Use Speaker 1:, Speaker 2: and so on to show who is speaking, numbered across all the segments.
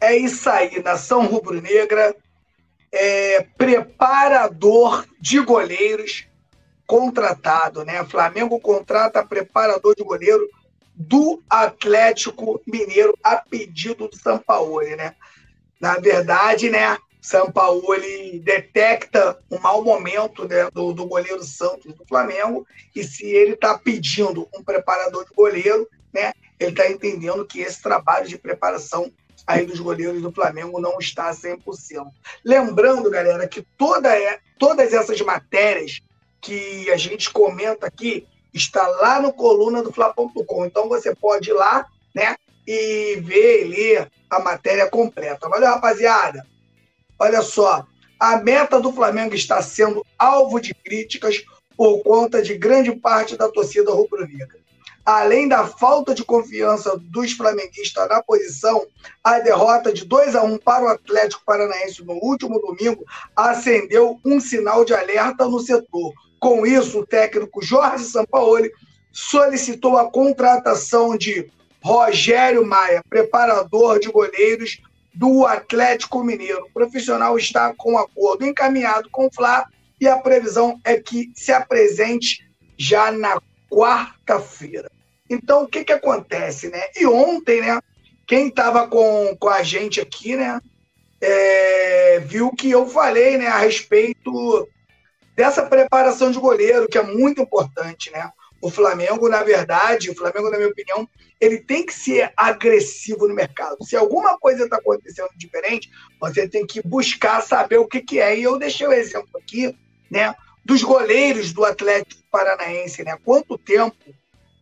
Speaker 1: É isso aí, nação rubro-negra, é, preparador de goleiros contratado, né? Flamengo contrata preparador de goleiro do Atlético Mineiro a pedido do Sampaoli, né? Na verdade, né, Sampaoli detecta um mau momento né, do, do goleiro Santos do Flamengo e se ele está pedindo um preparador de goleiro, né, ele está entendendo que esse trabalho de preparação aí dos goleiros do Flamengo não está 100%. Lembrando, galera, que toda, é, todas essas matérias que a gente comenta aqui está lá no coluna do Fla.com. Então você pode ir lá, né, e ver e ler a matéria completa. Valeu, rapaziada? Olha só, a meta do Flamengo está sendo alvo de críticas por conta de grande parte da torcida rubro-negra além da falta de confiança dos flamenguistas na posição, a derrota de 2 a 1 para o Atlético Paranaense no último domingo acendeu um sinal de alerta no setor. Com isso, o técnico Jorge Sampaoli solicitou a contratação de Rogério Maia, preparador de goleiros do Atlético Mineiro. O profissional está com acordo encaminhado com o Fla e a previsão é que se apresente já na quarta-feira. Então, o que, que acontece, né? E ontem, né? Quem estava com, com a gente aqui, né? É, viu que eu falei, né? A respeito dessa preparação de goleiro, que é muito importante, né? O Flamengo, na verdade, o Flamengo, na minha opinião, ele tem que ser agressivo no mercado. Se alguma coisa está acontecendo diferente, você tem que buscar saber o que, que é. E eu deixei o exemplo aqui, né? Dos goleiros do Atlético Paranaense, né? Quanto tempo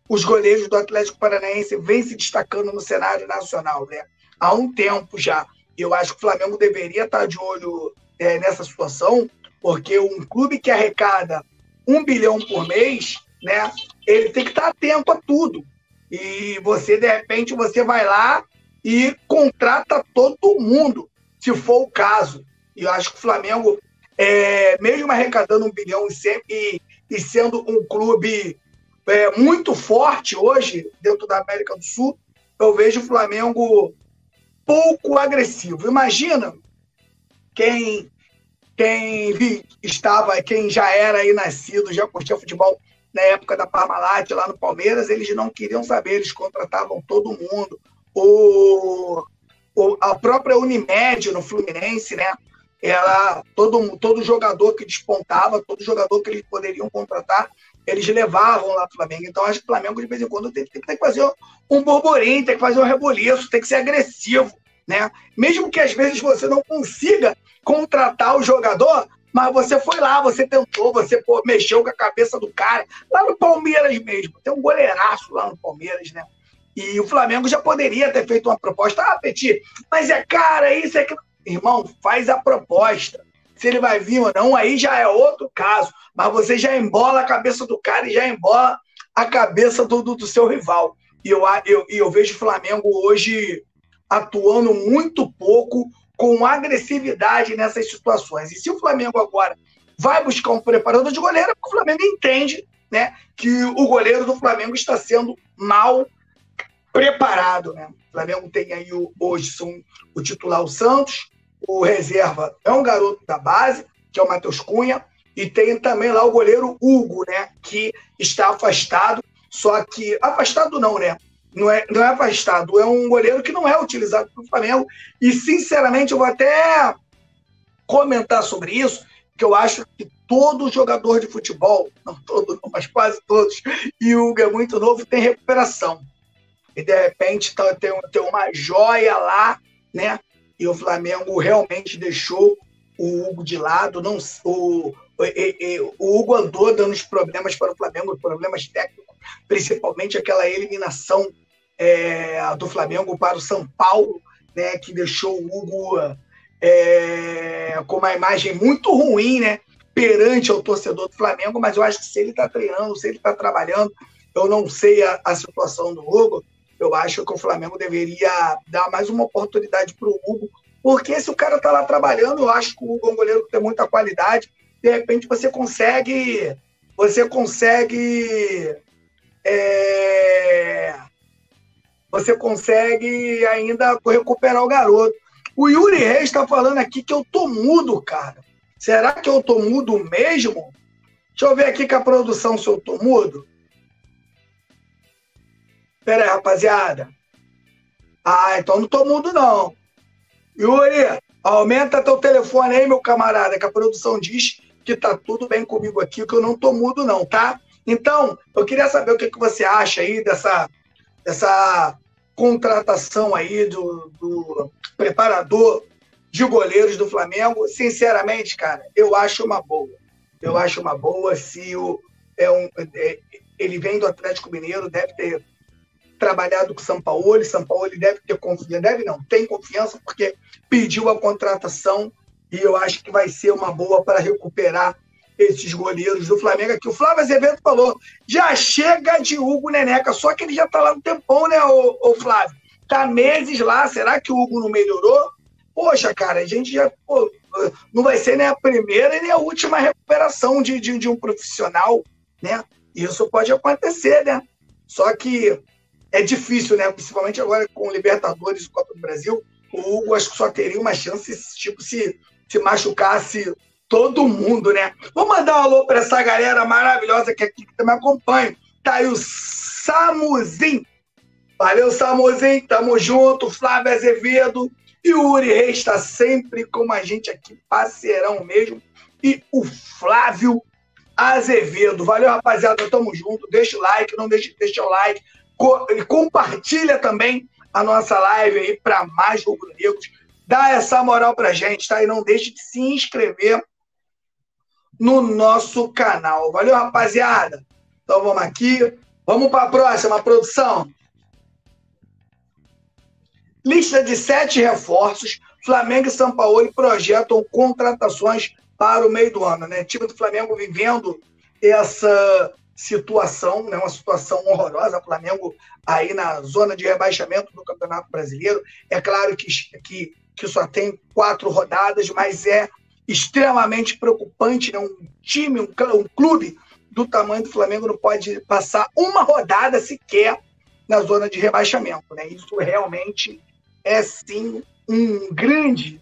Speaker 1: os goleiros do Atlético Paranaense vêm se destacando no cenário nacional, né? Há um tempo já. Eu acho que o Flamengo deveria estar de olho é, nessa situação, porque um clube que arrecada um bilhão por mês, né? Ele tem que estar atento a tudo. E você, de repente, você vai lá e contrata todo mundo, se for o caso. E eu acho que o Flamengo, é, mesmo arrecadando um bilhão e, e sendo um clube é, muito forte hoje dentro da América do Sul, eu vejo o Flamengo pouco agressivo. Imagina quem quem estava, quem já era aí nascido, já curtia futebol na época da Parmalat lá no Palmeiras, eles não queriam saber, eles contratavam todo mundo. O, o, a própria Unimed no Fluminense, né? Ela, todo, todo jogador que despontava, todo jogador que eles poderiam contratar, eles levavam lá o Flamengo. Então, acho que o Flamengo, de vez em quando, tem, tem, tem, que fazer um burburinho, tem que fazer um reboliço, tem que ser agressivo. Né? Mesmo que às vezes você não consiga contratar o jogador, mas você foi lá, você tentou, você pô, mexeu com a cabeça do cara. Lá no Palmeiras mesmo, tem um goleiraço lá no Palmeiras, né? E o Flamengo já poderia ter feito uma proposta. Ah, Petit, mas é cara, isso é que. Irmão, faz a proposta se ele vai vir ou não, aí já é outro caso. Mas você já embola a cabeça do cara e já embola a cabeça do, do, do seu rival. E eu, eu, eu vejo o Flamengo hoje atuando muito pouco com agressividade nessas situações. E se o Flamengo agora vai buscar um preparador de goleiro, é porque o Flamengo entende né, que o goleiro do Flamengo está sendo mal preparado. Né? O Flamengo tem aí hoje são, o titular o Santos, o reserva é um garoto da base, que é o Matheus Cunha, e tem também lá o goleiro Hugo, né, que está afastado, só que afastado não, né? Não é, não é afastado, é um goleiro que não é utilizado pelo Flamengo, e sinceramente eu vou até comentar sobre isso, que eu acho que todo jogador de futebol, não todo, não, mas quase todos, e o Hugo é muito novo, tem recuperação. E de repente tá, tem, tem uma joia lá, né? e o Flamengo realmente deixou o Hugo de lado. Não, o, o, o Hugo andou dando os problemas para o Flamengo, problemas técnicos, principalmente aquela eliminação é, do Flamengo para o São Paulo, né, que deixou o Hugo é, com uma imagem muito ruim, né, perante ao torcedor do Flamengo, mas eu acho que se ele está treinando, se ele está trabalhando, eu não sei a, a situação do Hugo, eu acho que o Flamengo deveria dar mais uma oportunidade para o Hugo Porque se o cara tá lá trabalhando, eu acho que o Hugo é um goleiro que tem muita qualidade, de repente você consegue. Você consegue. É, você consegue ainda recuperar o garoto. O Yuri Reis está falando aqui que eu tô mudo, cara. Será que eu tô mudo mesmo? Deixa eu ver aqui com a produção se eu tô mudo. Pera aí, rapaziada. Ah, então não tô mudo, não. Yuri, aumenta teu telefone aí, meu camarada, que a produção diz que tá tudo bem comigo aqui, que eu não tô mudo, não, tá? Então, eu queria saber o que, que você acha aí dessa, dessa contratação aí do, do preparador de goleiros do Flamengo. Sinceramente, cara, eu acho uma boa. Eu acho uma boa se o, é um, é, ele vem do Atlético Mineiro, deve ter trabalhado com o São Paulo, São Paulo deve ter confiança, deve não, tem confiança porque pediu a contratação e eu acho que vai ser uma boa para recuperar esses goleiros do Flamengo aqui. O Flávio Azevedo falou, já chega de Hugo Neneca, só que ele já está lá no tempão, né, o, Flávio? Tá meses lá, será que o Hugo não melhorou? Poxa, cara, a gente já pô, não vai ser nem a primeira nem a última recuperação de, de, de um profissional, né? Isso pode acontecer, né? Só que é difícil, né? Principalmente agora com Libertadores e Copa do Brasil, o Hugo acho que só teria uma chance tipo se se machucasse todo mundo, né? Vou mandar um alô para essa galera maravilhosa que aqui que também acompanha. Tá aí o Samuzinho. Valeu, Samuzinho. Tamo junto. Flávio Azevedo. E o Uri Reis está sempre com a gente aqui, parceirão mesmo. E o Flávio Azevedo. Valeu, rapaziada. Tamo junto. Deixa o like, não deixe de deixar o like. E compartilha também a nossa live aí para mais rubro-negros. Dá essa moral pra gente, tá? E não deixe de se inscrever no nosso canal. Valeu, rapaziada? Então vamos aqui. Vamos para a próxima produção. Lista de sete reforços. Flamengo e São Paulo projetam contratações para o meio do ano. Né? Time do Flamengo vivendo essa situação, né? uma situação horrorosa. O Flamengo aí na zona de rebaixamento do Campeonato Brasileiro. É claro que, que, que só tem quatro rodadas, mas é extremamente preocupante. Né? Um time, um, um clube do tamanho do Flamengo não pode passar uma rodada sequer na zona de rebaixamento. Né? Isso realmente é sim um grande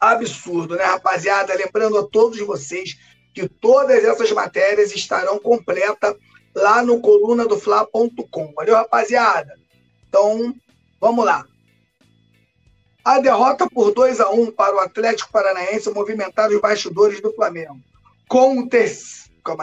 Speaker 1: absurdo, né, rapaziada? Lembrando a todos vocês que todas essas matérias estarão completas lá no coluna do. Valeu, rapaziada? Então, vamos lá. A derrota por 2 a 1 para o Atlético Paranaense movimentaram os bastidores do Flamengo. Com o, ter...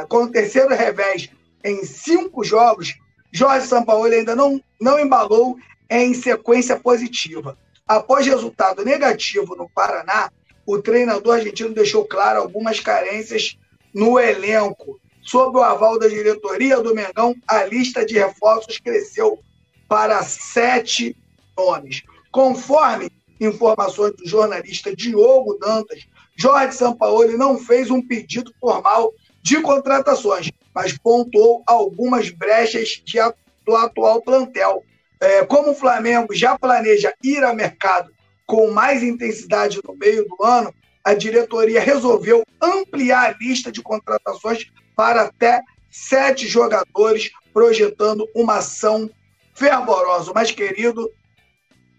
Speaker 1: Com o terceiro revés em cinco jogos, Jorge Sampaoli ainda não, não embalou em sequência positiva. Após resultado negativo no Paraná, o treinador argentino deixou claro algumas carências no elenco. Sob o aval da diretoria do Mengão, a lista de reforços cresceu para sete nomes. Conforme informações do jornalista Diogo Dantas, Jorge Sampaoli não fez um pedido formal de contratações, mas pontuou algumas brechas de, do atual plantel, é, como o Flamengo já planeja ir ao mercado com mais intensidade no meio do ano, a diretoria resolveu ampliar a lista de contratações para até sete jogadores, projetando uma ação fervorosa. O mais querido,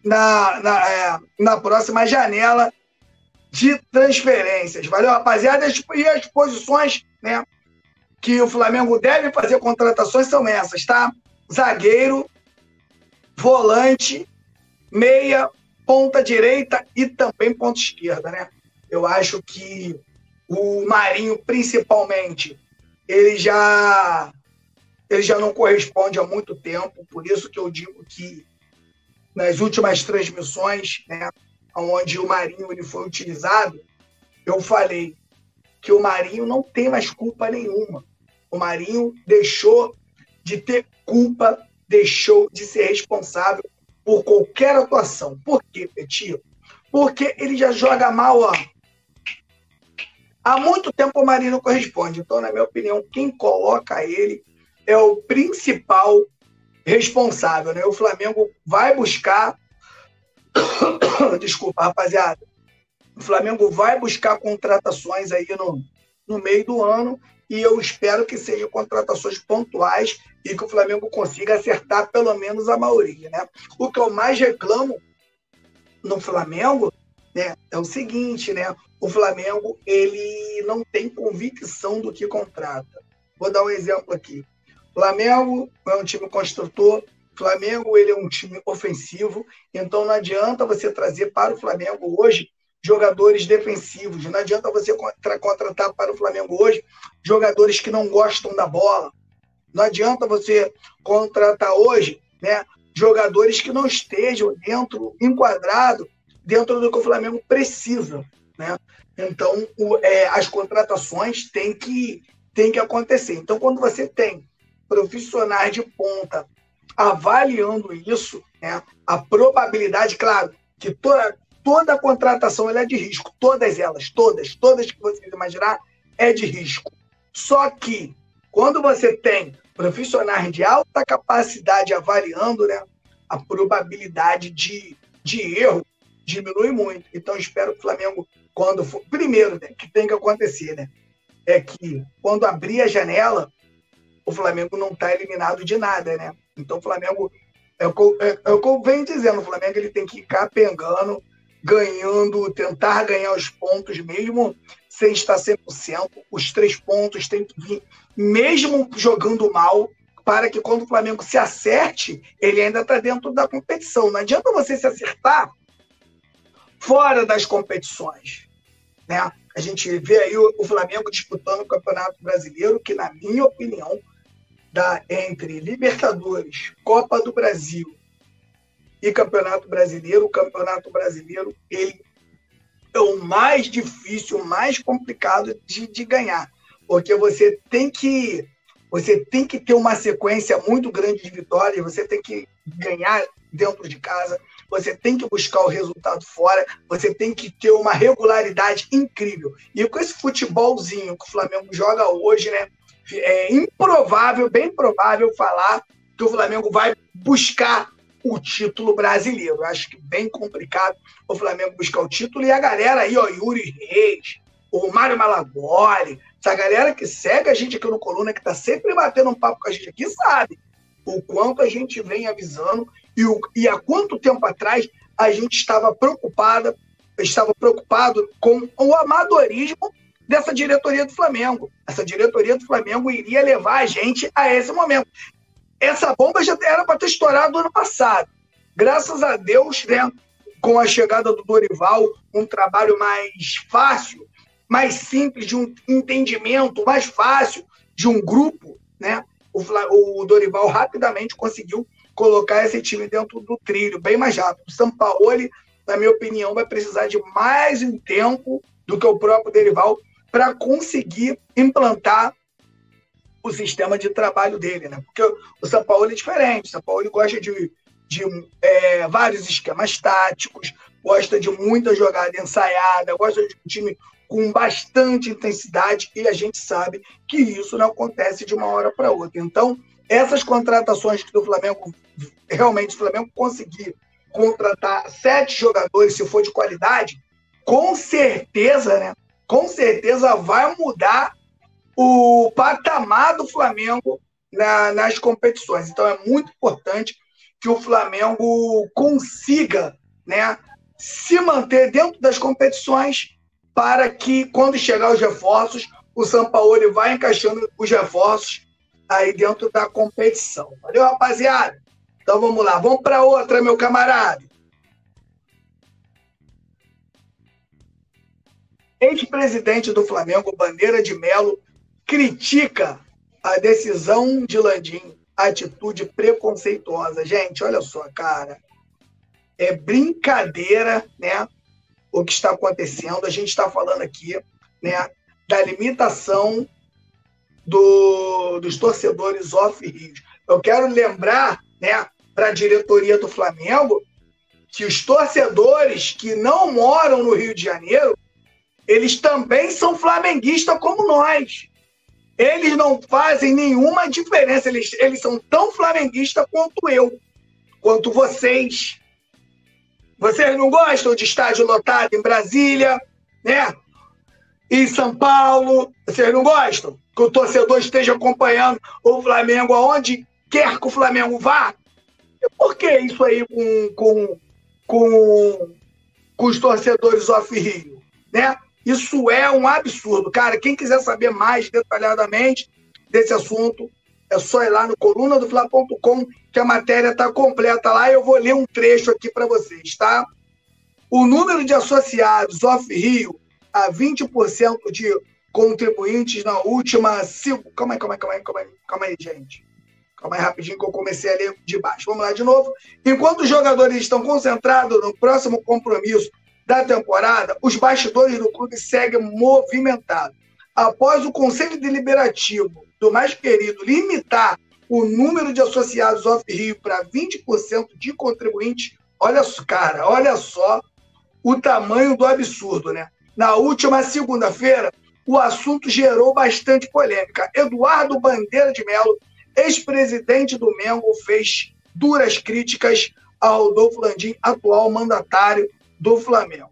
Speaker 1: na, na, é, na próxima janela de transferências. Valeu, rapaziada? E as posições né, que o Flamengo deve fazer contratações são essas, tá? Zagueiro, volante, meia, ponta direita e também ponta esquerda, né? Eu acho que o Marinho, principalmente, ele já ele já não corresponde há muito tempo, por isso que eu digo que nas últimas transmissões, né, onde o Marinho ele foi utilizado, eu falei que o Marinho não tem mais culpa nenhuma. O Marinho deixou de ter culpa deixou de ser responsável por qualquer atuação. Por quê, Petinho? Porque ele já joga mal ó. há muito tempo. O Marinho não corresponde. Então, na minha opinião, quem coloca ele é o principal responsável. Né? O Flamengo vai buscar Desculpa, rapaziada. O Flamengo vai buscar contratações aí no, no meio do ano e eu espero que sejam contratações pontuais e que o Flamengo consiga acertar pelo menos a maioria, né? O que eu mais reclamo no Flamengo, né, é o seguinte, né? O Flamengo ele não tem convicção do que contrata. Vou dar um exemplo aqui. Flamengo é um time construtor, Flamengo ele é um time ofensivo, então não adianta você trazer para o Flamengo hoje jogadores defensivos, não adianta você contratar para o Flamengo hoje jogadores que não gostam da bola, não adianta você contratar hoje né, jogadores que não estejam dentro, enquadrado dentro do que o Flamengo precisa. Né? Então, o, é, as contratações têm que, têm que acontecer. Então, quando você tem profissionais de ponta avaliando isso, né, a probabilidade, claro, que toda, toda contratação é de risco, todas elas, todas, todas que você imaginar, é de risco. Só que, quando você tem profissionais de alta capacidade avaliando, né, a probabilidade de, de erro diminui muito. Então, espero que o Flamengo, quando for. Primeiro, né, que tem que acontecer, né? É que quando abrir a janela, o Flamengo não está eliminado de nada, né? Então, o Flamengo. É o, que eu, é, é venho dizendo, o Flamengo ele tem que ir capengando, ganhando, tentar ganhar os pontos mesmo sem estar 100%. Os três pontos têm que vir, mesmo jogando mal, para que quando o Flamengo se acerte, ele ainda está dentro da competição. Não adianta você se acertar fora das competições. Né? A gente vê aí o, Flamengo disputando o Campeonato Brasileiro, que, na minha opinião, dá entre Libertadores, Copa do Brasil e Campeonato Brasileiro. O Campeonato Brasileiro ele é o mais difícil, o mais complicado de, de ganhar, porque você tem que você tem que ter uma sequência muito grande de vitórias, você tem que ganhar dentro de casa, você tem que buscar o resultado fora, você tem que ter uma regularidade incrível. E com esse futebolzinho que o Flamengo joga hoje, né, é improvável, bem provável falar que o Flamengo vai buscar o título brasileiro. Acho que bem complicado o Flamengo buscar o título e a galera aí, ó, Yuri Reis, o Mário Malagoli, essa galera que segue a gente aqui no Coluna, que está sempre batendo um papo com a gente aqui, sabe o quanto a gente vem avisando e, o, e há quanto tempo atrás a gente estava preocupada, estava preocupado com o amadorismo dessa diretoria do Flamengo. Essa diretoria do Flamengo iria levar a gente a esse momento. Essa bomba já era para ter estourado ano passado. Graças a Deus, né, com a chegada do Dorival, um trabalho mais fácil, mais simples, de um entendimento mais fácil de um grupo, né? O, Dorival rapidamente conseguiu colocar esse time dentro do trilho, bem mais rápido. O Sampaoli, na minha opinião, vai precisar de mais um tempo do que o próprio Dorival para conseguir implantar o sistema de trabalho dele, né? Porque o São Paulo é diferente. O São Paulo gosta de, de é, vários esquemas táticos, gosta de muita jogada ensaiada, gosta de um time com bastante intensidade e a gente sabe que isso não acontece de uma hora para outra. Então, essas contratações que o Flamengo realmente o Flamengo conseguir contratar sete jogadores, se for de qualidade, com certeza, né? Com certeza vai mudar o patamar do Flamengo na, nas competições. Então é muito importante que o Flamengo consiga, né, se manter dentro das competições para que, quando chegar os reforços, o São Paulo vai encaixando os reforços aí dentro da competição. Valeu, rapaziada? Então vamos lá, vamos para outra, meu camarada. Ex-presidente do Flamengo, Bandeira de Melo, critica a decisão de Landim, atitude preconceituosa. Gente, olha só, cara. É brincadeira, né? o que está acontecendo. A gente está falando aqui né, da limitação do, dos torcedores off-Rio. Eu quero lembrar né, para a diretoria do Flamengo que os torcedores que não moram no Rio de Janeiro, eles também são flamenguistas como nós. Eles não fazem nenhuma diferença. Eles, eles são tão flamenguistas quanto eu, quanto vocês. Vocês não gostam de estádio lotado em Brasília, né? Em São Paulo, vocês não gostam? Que o torcedor esteja acompanhando o Flamengo aonde quer que o Flamengo vá? Por que isso aí com, com, com, com os torcedores off-Rio, né? Isso é um absurdo. Cara, quem quiser saber mais detalhadamente desse assunto, é só ir lá no colunadofla.com que a matéria está completa lá. Eu vou ler um trecho aqui para vocês, tá? O número de associados off-Rio a 20% de contribuintes na última. Calma aí, calma aí, calma aí, calma aí, calma aí, gente. Calma aí rapidinho que eu comecei a ler de baixo. Vamos lá de novo. Enquanto os jogadores estão concentrados no próximo compromisso da temporada, os bastidores do clube seguem movimentados. Após o Conselho Deliberativo do mais querido limitar o número de associados off-Rio para 20% de contribuintes, olha só, cara, olha só o tamanho do absurdo, né? Na última segunda-feira, o assunto gerou bastante polêmica. Eduardo Bandeira de Melo, ex-presidente do Mengo, fez duras críticas ao Rodolfo Landim, atual mandatário do Flamengo.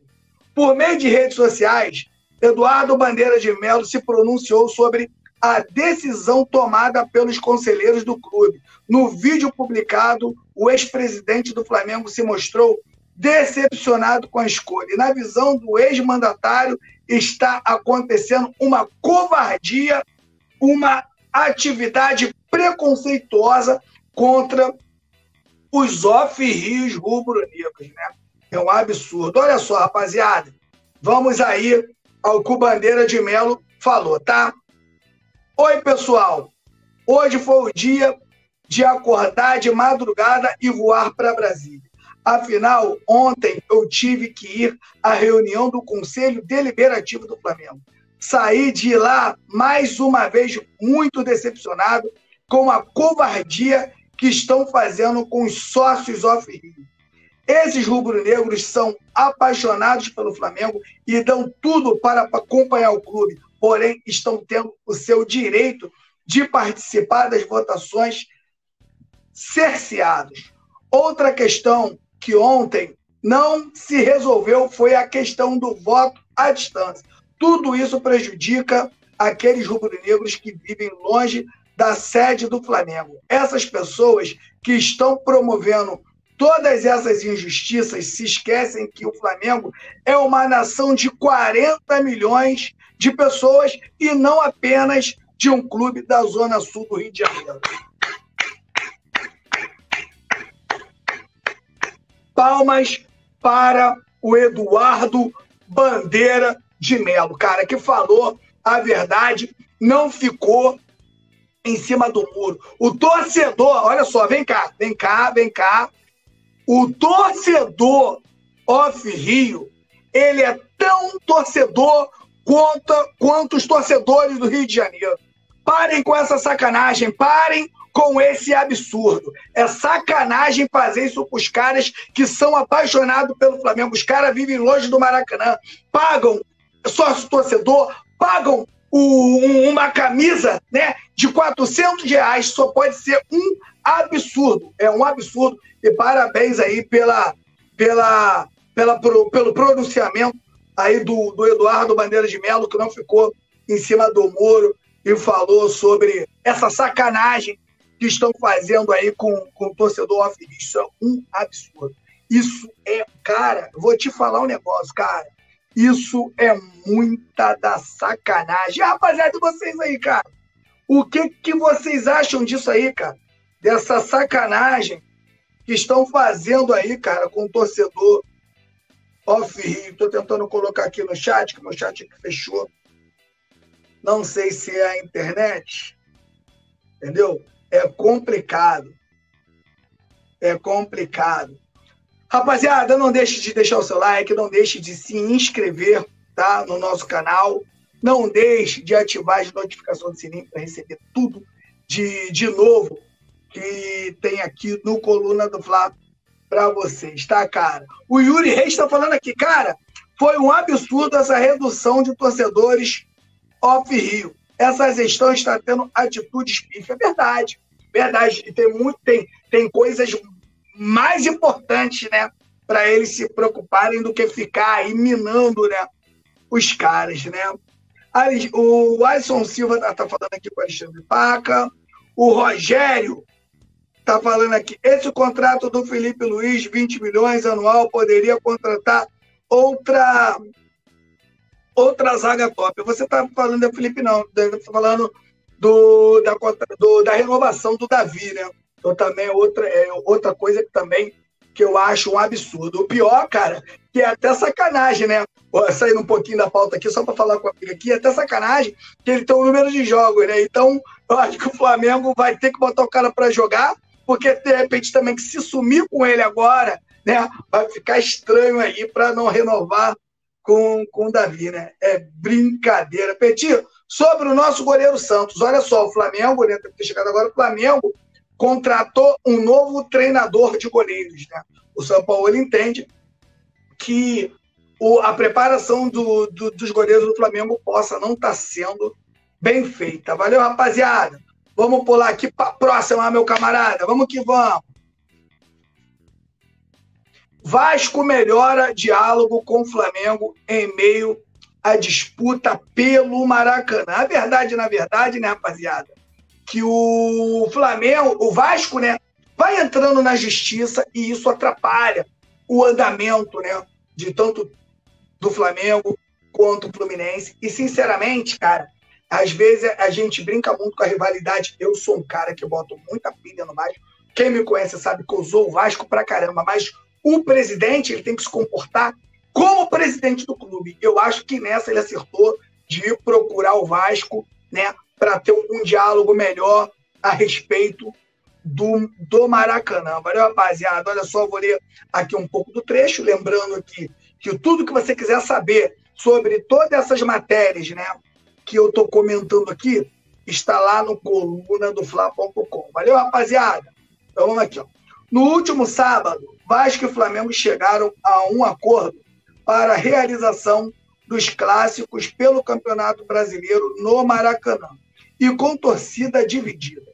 Speaker 1: Por meio de redes sociais, Eduardo Bandeira de Melo se pronunciou sobre a decisão tomada pelos conselheiros do clube. No vídeo publicado, o ex-presidente do Flamengo se mostrou decepcionado com a escolha. E na visão do ex-mandatário, está acontecendo uma covardia, uma atividade preconceituosa contra os off-rios rubro-negros, né? É um absurdo. Olha só, rapaziada. Vamos aí ao que o Bandeira de Melo falou, tá? Oi, pessoal. Hoje foi o dia de acordar de madrugada e voar para Brasília. Afinal, ontem eu tive que ir à reunião do Conselho Deliberativo do Flamengo. Saí de lá mais uma vez muito decepcionado com a covardia que estão fazendo com os sócios off-Rio. Esses rubro-negros são apaixonados pelo Flamengo e dão tudo para acompanhar o clube, porém estão tendo o seu direito de participar das votações cerceados. Outra questão que ontem não se resolveu foi a questão do voto à distância. Tudo isso prejudica aqueles rubro-negros que vivem longe da sede do Flamengo. Essas pessoas que estão promovendo todas essas injustiças se esquecem que o Flamengo é uma nação de 40 milhões de pessoas e não apenas de um clube da Zona Sul do Rio de Janeiro. Palmas para o Eduardo Bandeira de Melo, cara, que falou a verdade, não ficou em cima do muro. O torcedor, olha só, vem cá, vem cá, vem cá. O torcedor off-Rio, ele é tão torcedor quanto, quanto os torcedores do Rio de Janeiro. Parem com essa sacanagem, parem com esse absurdo. É sacanagem fazer isso com os caras que são apaixonados pelo Flamengo. Os caras vivem longe do Maracanã, pagam sócio torcedor, pagam o, uma camisa né, de 400 reais, só pode ser um absurdo. É um absurdo. E parabéns aí pela, pela, pela, pelo pronunciamento aí do, do Eduardo Bandeira de Melo, que não ficou em cima do muro e falou sobre essa sacanagem que estão fazendo aí com, com o torcedor off Isso é um absurdo. Isso é, cara, vou te falar um negócio, cara. Isso é muita da sacanagem. Rapaziada, vocês aí, cara. O que, que vocês acham disso aí, cara? Dessa sacanagem que estão fazendo aí, cara, com o torcedor off-Rio. Estou tentando colocar aqui no chat, que meu chat fechou. Não sei se é a internet. Entendeu? É complicado. É complicado. Rapaziada, não deixe de deixar o seu like, não deixe de se inscrever tá, no nosso canal. Não deixe de ativar as notificações do sininho para receber tudo de, de novo que tem aqui no Coluna do Flávio para vocês, tá, cara? O Yuri Reis está falando aqui, cara, foi um absurdo essa redução de torcedores off-Rio. Essa gestão está tendo atitudes pífias. É verdade, verdade. E tem, muito, tem, tem coisas mais importantes, né? para eles se preocuparem do que ficar aí minando né, os caras, né? O Alisson Silva está tá falando aqui com o Alexandre Paca. O Rogério está falando aqui. Esse contrato do Felipe Luiz, 20 milhões anual, poderia contratar outra outra zaga top. Você está falando do Felipe, não. Está falando do, da, do, da renovação do Davi, né? Então também é outra, é outra coisa que também que eu acho um absurdo. O pior, cara, que é até sacanagem, né? Saindo um pouquinho da pauta aqui, só para falar com a amiga aqui, é até sacanagem que ele tem um número de jogos, né? Então, eu acho que o Flamengo vai ter que botar o cara para jogar, porque de repente também que se sumir com ele agora, né, vai ficar estranho aí para não renovar com, com o Davi, né? É brincadeira. Petit, sobre o nosso goleiro Santos, olha só, o Flamengo, né, ter chegado agora, o Flamengo contratou um novo treinador de goleiros, né? O São Paulo entende que o, a preparação do, do, dos goleiros do Flamengo possa não estar tá sendo bem feita. Valeu, rapaziada. Vamos pular aqui para a próxima, meu camarada. Vamos que vamos. Vasco melhora diálogo com o Flamengo em meio à disputa pelo Maracanã. A verdade, na verdade, né, rapaziada, que o Flamengo, o Vasco, né, vai entrando na justiça e isso atrapalha o andamento, né, de tanto do Flamengo quanto o Fluminense. E sinceramente, cara, às vezes a gente brinca muito com a rivalidade. Eu sou um cara que boto muita pilha no Vasco. Quem me conhece sabe que eu sou o Vasco pra caramba, mas o presidente ele tem que se comportar como presidente do clube. Eu acho que nessa ele acertou de procurar o Vasco, né, para ter um, um, diálogo melhor a respeito do, do Maracanã. Valeu, rapaziada? Olha só, vou ler aqui um pouco do trecho, lembrando aqui que tudo que você quiser saber sobre todas essas matérias, né, que eu estou comentando aqui está lá no coluna do Fla.com. Valeu, rapaziada? Então vamos aqui. Ó. No último sábado, Vasco e Flamengo chegaram a um acordo para a realização dos clássicos pelo Campeonato Brasileiro no Maracanã e com torcida dividida.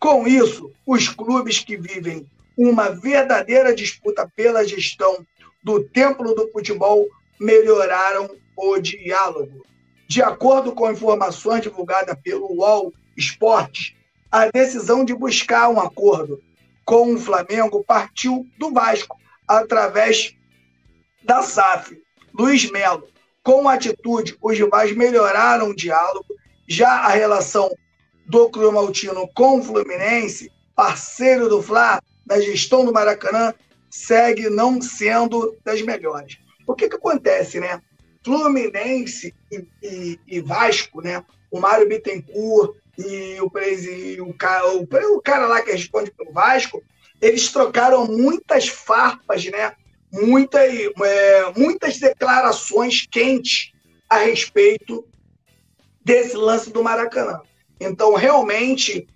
Speaker 1: Com isso, os clubes que vivem uma verdadeira disputa pela gestão do Templo do Futebol melhoraram o diálogo. De acordo com informações divulgadas pelo UOL Esportes, a decisão de buscar um acordo com o Flamengo partiu do Vasco, através da SAF. Luiz Melo, com atitude, os rivais melhoraram o diálogo, já a relação do Cromaltino com o Fluminense, parceiro do Fla, na gestão do Maracanã, segue não sendo das melhores. O que, que acontece, né? Fluminense e, e, e Vasco, né? O Mário Bittencourt e o, e o, o, o cara lá que responde pelo Vasco, eles trocaram muitas farpas, né? Muita, é, muitas declarações quentes a respeito desse lance do Maracanã. Então, realmente,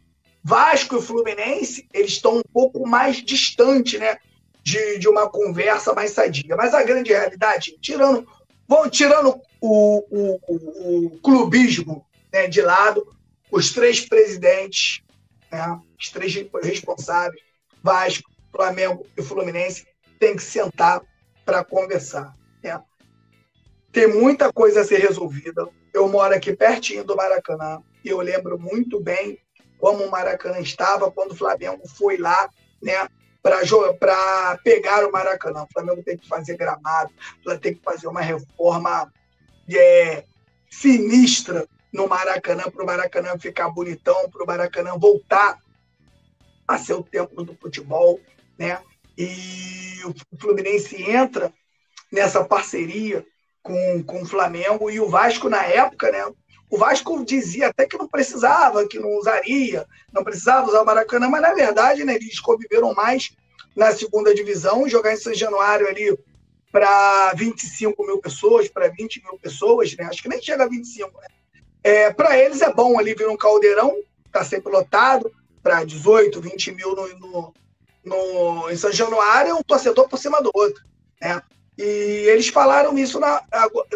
Speaker 1: Vasco e Fluminense, eles estão um pouco mais distantes, né? De, de uma conversa mais sadia. Mas a grande realidade, tirando Vão tirando o, o, o, o clubismo né, de lado, os três presidentes, né, os três responsáveis, Vasco, Flamengo e Fluminense, têm que sentar para conversar. Né? Tem muita coisa a ser resolvida. Eu moro aqui pertinho do Maracanã e eu lembro muito bem como o Maracanã estava quando o Flamengo foi lá né, para pegar o Maracanã. O Flamengo tem que fazer gramado, tem que fazer uma reforma é, sinistra no Maracanã, para o Maracanã ficar bonitão, para o Maracanã voltar a ser o templo do futebol, né? E o Fluminense entra nessa parceria com, com o Flamengo e o Vasco na época, né? O Vasco dizia até que não precisava, que não usaria, não precisava usar o Maracanã, mas na verdade, né, eles conviveram mais na segunda divisão, jogar em São Januário ali para 25 mil pessoas, para 20 mil pessoas, né? Acho que nem chega a 25, né? É, para eles é bom ali vir um caldeirão, tá sempre lotado, para 18, 20 mil no, no, no, em São Januário, um torcedor por cima do outro, né? E eles falaram isso na,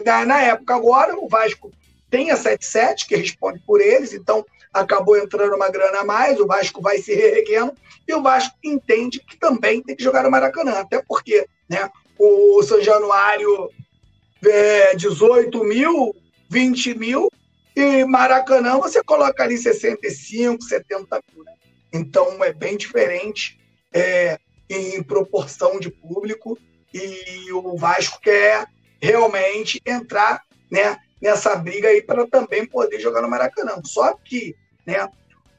Speaker 1: na, na época. Agora, o Vasco tem a 77, que responde por eles, então acabou entrando uma grana a mais, o Vasco vai se reerguendo, e o Vasco entende que também tem que jogar no Maracanã, até porque né? O São Januário é 18 mil, 20 mil, e Maracanã você coloca ali 65, 70 mil. Né? Então é bem diferente é, em proporção de público e o Vasco quer realmente entrar né, nessa briga aí para também poder jogar no Maracanã. Só que né,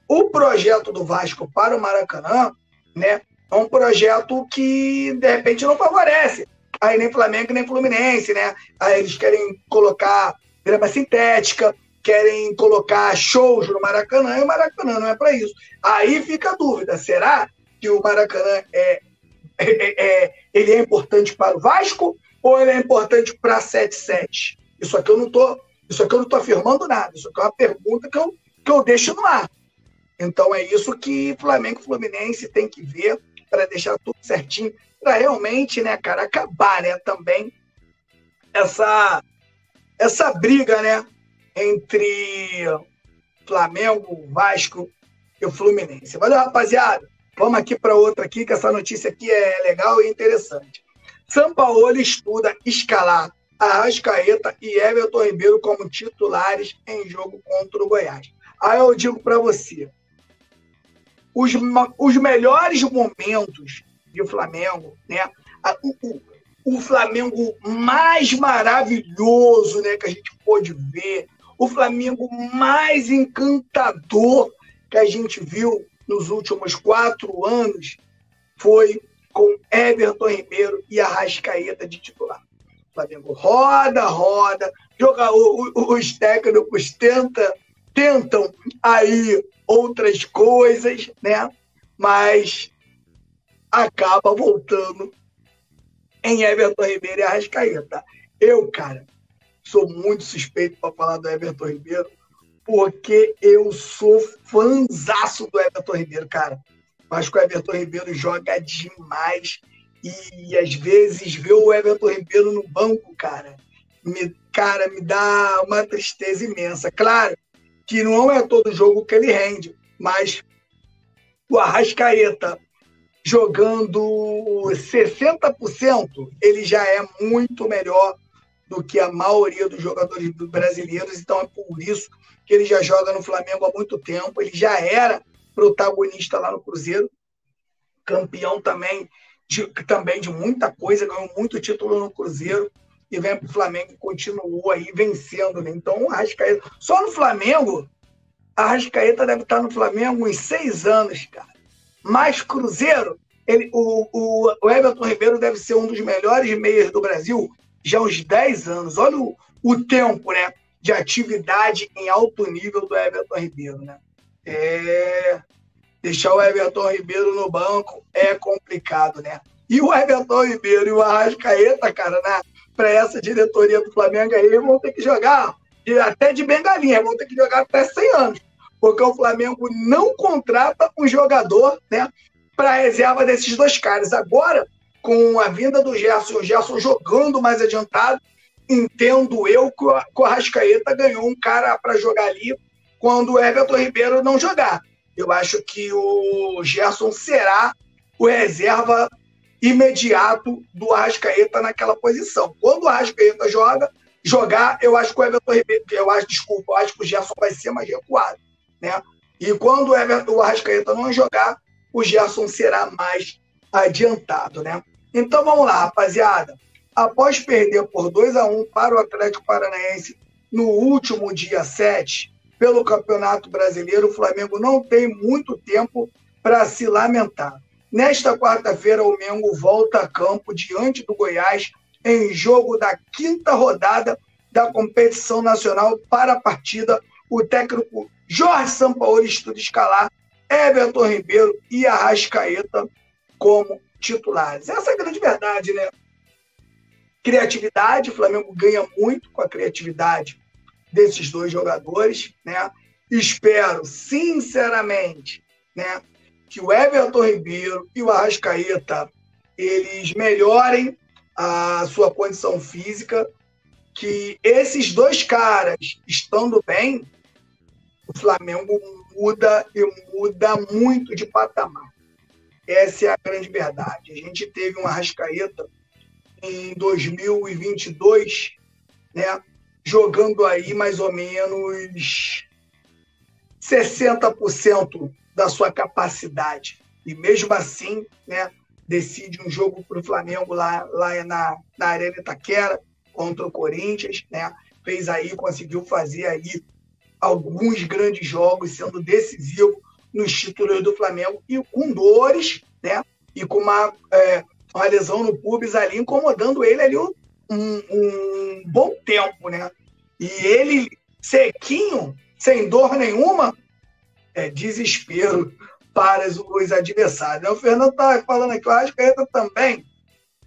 Speaker 1: o projeto do Vasco para o Maracanã né, é um projeto que de repente não favorece aí nem Flamengo nem Fluminense, né? Aí eles querem colocar grama sintética, querem colocar shows no Maracanã e o Maracanã não é para isso. Aí fica a dúvida: será que o Maracanã é, é, é, ele é importante para o Vasco ou ele é importante para a 77? Isso aqui eu não tô, isso aqui eu não tô afirmando nada. Isso aqui é uma pergunta que eu, que eu deixo no ar. Então é isso que Flamengo e Fluminense tem que ver para deixar tudo certinho, para realmente, né, cara, acabar, né, também essa essa briga, né, entre Flamengo, Vasco e Fluminense. Valeu, rapaziada. Vamos aqui para outra aqui, que essa notícia aqui é legal e interessante. São Paulo estuda escalar Arrascaeta e Everton Ribeiro como titulares em jogo contra o Goiás. Aí eu digo para você, os, os melhores momentos do Flamengo, né? O, o, o Flamengo mais maravilhoso, né, que a gente pôde ver, o Flamengo mais encantador que a gente viu nos últimos quatro anos foi com Everton Ribeiro e Arrascaeta de titular. O Flamengo roda, roda, joga, os técnicos tenta, tentam aí outras coisas, né? Mas acaba voltando em Everton Ribeiro e Arrascaeta. Eu, cara, sou muito suspeito para falar do Everton Ribeiro, porque eu sou fanzaço do Everton Ribeiro, cara. Acho que o Everton Ribeiro joga demais. E às vezes ver o Everton Ribeiro no banco, cara, me, cara, me dá uma tristeza imensa. Claro que não é todo jogo que ele rende, mas o Arrascaeta jogando 60%, ele já é muito melhor do que a maioria dos jogadores brasileiros, então é por isso que ele já joga no Flamengo há muito tempo, ele já era protagonista lá no Cruzeiro, campeão também de, também de muita coisa, ganhou muito título no Cruzeiro e vem para o Flamengo e continuou aí vencendo. Né? Então, o Arrascaeta, só no Flamengo, a Arrascaeta deve estar no Flamengo uns seis anos, cara. Mais Cruzeiro, ele, o, o, o Everton Ribeiro deve ser um dos melhores meias do Brasil já há uns 10 anos. Olha o, o tempo né, de atividade em alto nível do Everton Ribeiro. Né? É, deixar o Everton Ribeiro no banco é complicado, né? E o Everton Ribeiro e o Arrascaeta, cara, para essa diretoria do Flamengo aí, vão ter que jogar até de bengalinha, vão ter que jogar até 100 anos, porque o Flamengo não contrata um jogador né, para reserva desses dois caras. Agora, com a vinda do Gerson, o Gerson jogando mais adiantado, entendo eu que o Arrascaeta ganhou um cara para jogar ali quando o Everton Ribeiro não jogar. Eu acho que o Gerson será o reserva imediato do Arrascaeta naquela posição. Quando o Arrascaeta joga, jogar, eu acho que o Everton Ribeiro, eu acho, desculpa, eu acho que o Gerson vai ser mais recuado, né? E quando o, Everton, o Arrascaeta não jogar, o Gerson será mais adiantado, né? Então vamos lá, rapaziada. Após perder por 2 a 1 para o Atlético Paranaense no último dia 7, pelo Campeonato Brasileiro, o Flamengo não tem muito tempo para se lamentar. Nesta quarta-feira, o Mengo volta a campo diante do Goiás em jogo da quinta rodada da competição nacional para a partida. O técnico Jorge Sampaoli estuda escalar Everton Ribeiro e Arrascaeta como titulares. Essa é a grande verdade, né? Criatividade, o Flamengo ganha muito com a criatividade desses dois jogadores, né? Espero, sinceramente, né, que o Everton Ribeiro e o Arrascaeta eles melhorem a sua condição física, que esses dois caras estando bem, o Flamengo muda e muda muito de patamar. Essa é a grande verdade. A gente teve um Arrascaeta em 2022, né? Jogando aí mais ou menos 60% da sua capacidade. E mesmo assim, né, decide um jogo para o Flamengo lá, lá na, na Arena Itaquera contra o Corinthians, né? Fez aí, conseguiu fazer aí alguns grandes jogos, sendo decisivo nos títulos do Flamengo e com dores, né? E com uma, é, uma lesão no pubis ali, incomodando ele ali um, um bom tempo, né? E ele sequinho, sem dor nenhuma, é desespero para os adversários. O Fernando está falando aqui, o Arrascaeta também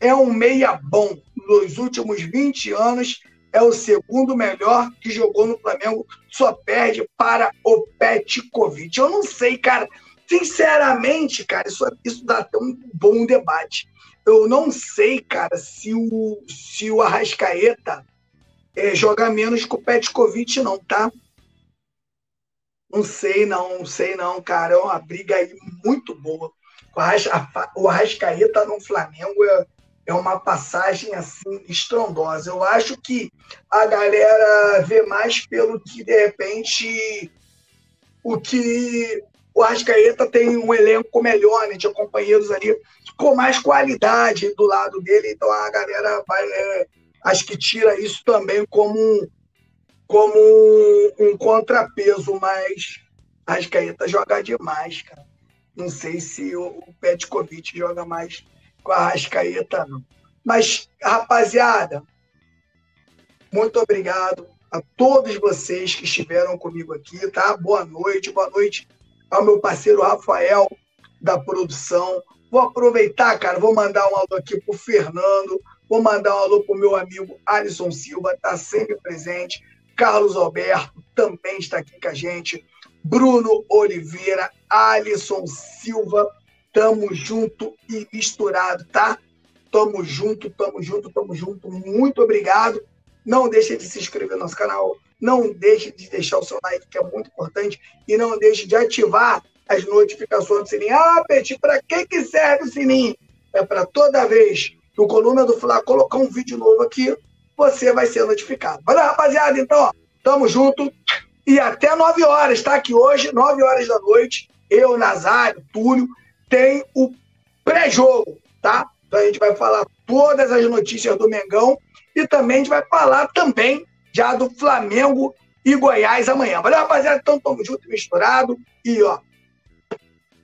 Speaker 1: é um meia bom. Nos últimos 20 anos, é o segundo melhor que jogou no Flamengo, só perde para o Petkovic. Eu não sei, cara. Sinceramente, cara, isso, isso dá até um bom debate. Eu não sei, cara, se o, se o Arrascaeta é, joga menos que o Petkovic, não, tá? Não sei, não, não sei, não, cara. É uma briga aí muito boa. O Arrascaeta no Flamengo é, é uma passagem assim estrondosa. Eu acho que a galera vê mais pelo que de repente o que o Arrascaeta tem um elenco melhor, né, de companheiros ali com mais qualidade do lado dele, então a galera vai é, acho que tira isso também como um, como um, um contrapeso, mas Arrascaeta joga demais, cara. Não sei se o, o Petkovic joga mais com a Rascaeta, não. Mas, rapaziada, muito obrigado a todos vocês que estiveram comigo aqui, tá? Boa noite, boa noite ao meu parceiro Rafael da produção. Vou aproveitar, cara, vou mandar um alô aqui pro Fernando, vou mandar um alô pro meu amigo Alisson Silva, tá sempre presente. Carlos Alberto também está aqui com a gente. Bruno Oliveira, Alisson Silva, Tamo junto e misturado, tá? Tamo junto, tamo junto, tamo junto. Muito obrigado. Não deixe de se inscrever no nosso canal. Não deixe de deixar o seu like, que é muito importante. E não deixe de ativar as notificações do sininho. Ah, Peti, para que, que serve o sininho? É para toda vez que o Coluna do Fla colocar um vídeo novo aqui, você vai ser notificado. Valeu, rapaziada? Então, ó, tamo junto. E até 9 horas, tá? Que hoje, 9 horas da noite, eu, Nazário, Túlio, tem o pré-jogo, tá? Então a gente vai falar todas as notícias do Mengão e também a gente vai falar também já do Flamengo e Goiás amanhã. Valeu, rapaziada? Então tamo junto, misturado e ó,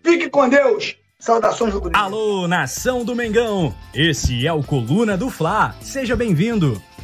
Speaker 1: fique com Deus. Saudações rubro
Speaker 2: Alô, nação do Mengão! Esse é o Coluna do Fla. Seja bem-vindo